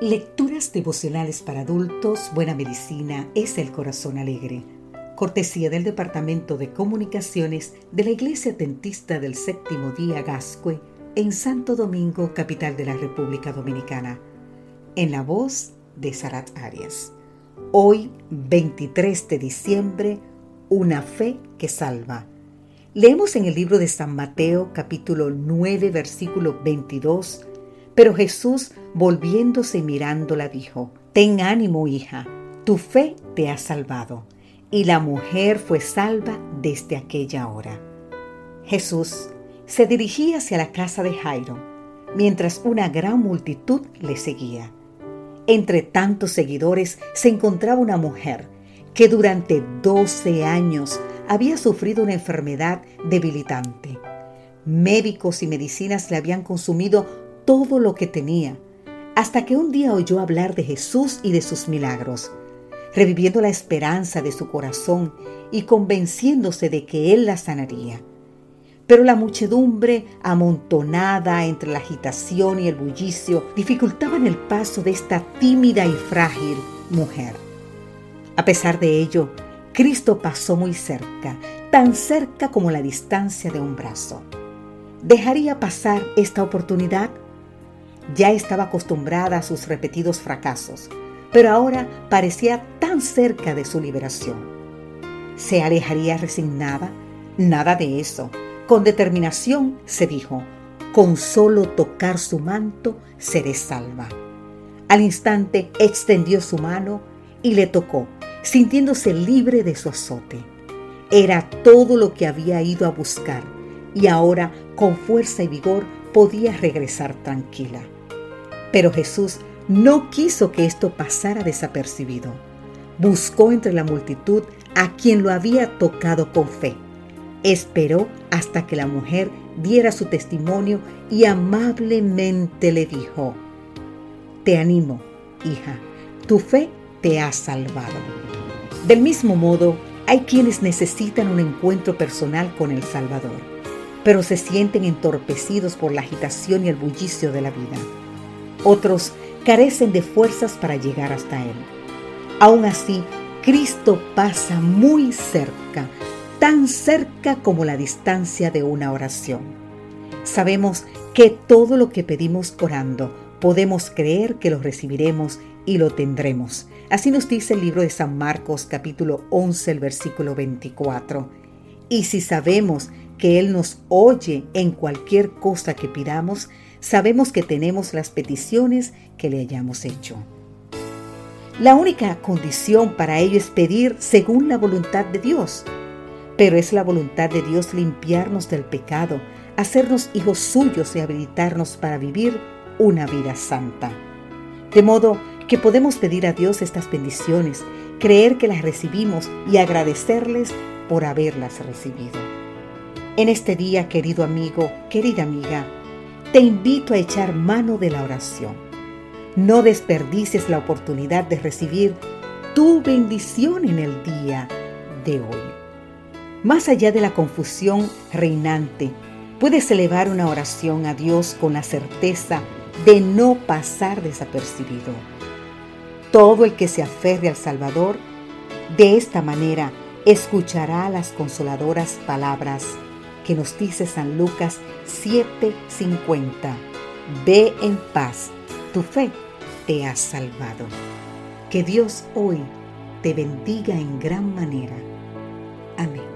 Lecturas devocionales para adultos, Buena Medicina es el Corazón Alegre. Cortesía del Departamento de Comunicaciones de la Iglesia Tentista del Séptimo Día Gascue en Santo Domingo, capital de la República Dominicana. En la voz de Sarat Arias. Hoy, 23 de diciembre, una fe que salva. Leemos en el libro de San Mateo capítulo 9 versículo 22 pero Jesús, volviéndose mirándola, dijo, Ten ánimo, hija, tu fe te ha salvado. Y la mujer fue salva desde aquella hora. Jesús se dirigía hacia la casa de Jairo, mientras una gran multitud le seguía. Entre tantos seguidores se encontraba una mujer que durante 12 años había sufrido una enfermedad debilitante. Médicos y medicinas le habían consumido todo lo que tenía, hasta que un día oyó hablar de Jesús y de sus milagros, reviviendo la esperanza de su corazón y convenciéndose de que Él la sanaría. Pero la muchedumbre, amontonada entre la agitación y el bullicio, dificultaban el paso de esta tímida y frágil mujer. A pesar de ello, Cristo pasó muy cerca, tan cerca como la distancia de un brazo. ¿Dejaría pasar esta oportunidad? Ya estaba acostumbrada a sus repetidos fracasos, pero ahora parecía tan cerca de su liberación. ¿Se alejaría resignada? Nada de eso. Con determinación se dijo, con solo tocar su manto seré salva. Al instante extendió su mano y le tocó, sintiéndose libre de su azote. Era todo lo que había ido a buscar y ahora con fuerza y vigor podía regresar tranquila. Pero Jesús no quiso que esto pasara desapercibido. Buscó entre la multitud a quien lo había tocado con fe. Esperó hasta que la mujer diera su testimonio y amablemente le dijo, Te animo, hija, tu fe te ha salvado. Del mismo modo, hay quienes necesitan un encuentro personal con el Salvador, pero se sienten entorpecidos por la agitación y el bullicio de la vida. Otros carecen de fuerzas para llegar hasta Él. Aún así, Cristo pasa muy cerca, tan cerca como la distancia de una oración. Sabemos que todo lo que pedimos orando, podemos creer que lo recibiremos y lo tendremos. Así nos dice el libro de San Marcos capítulo 11, el versículo 24. Y si sabemos que Él nos oye en cualquier cosa que pidamos, sabemos que tenemos las peticiones que le hayamos hecho. La única condición para ello es pedir según la voluntad de Dios. Pero es la voluntad de Dios limpiarnos del pecado, hacernos hijos suyos y habilitarnos para vivir una vida santa. De modo que podemos pedir a Dios estas bendiciones, creer que las recibimos y agradecerles por haberlas recibido. En este día, querido amigo, querida amiga, te invito a echar mano de la oración. No desperdices la oportunidad de recibir tu bendición en el día de hoy. Más allá de la confusión reinante, puedes elevar una oración a Dios con la certeza de no pasar desapercibido. Todo el que se aferre al Salvador, de esta manera escuchará las consoladoras palabras que nos dice San Lucas 7:50. Ve en paz, tu fe te ha salvado. Que Dios hoy te bendiga en gran manera. Amén.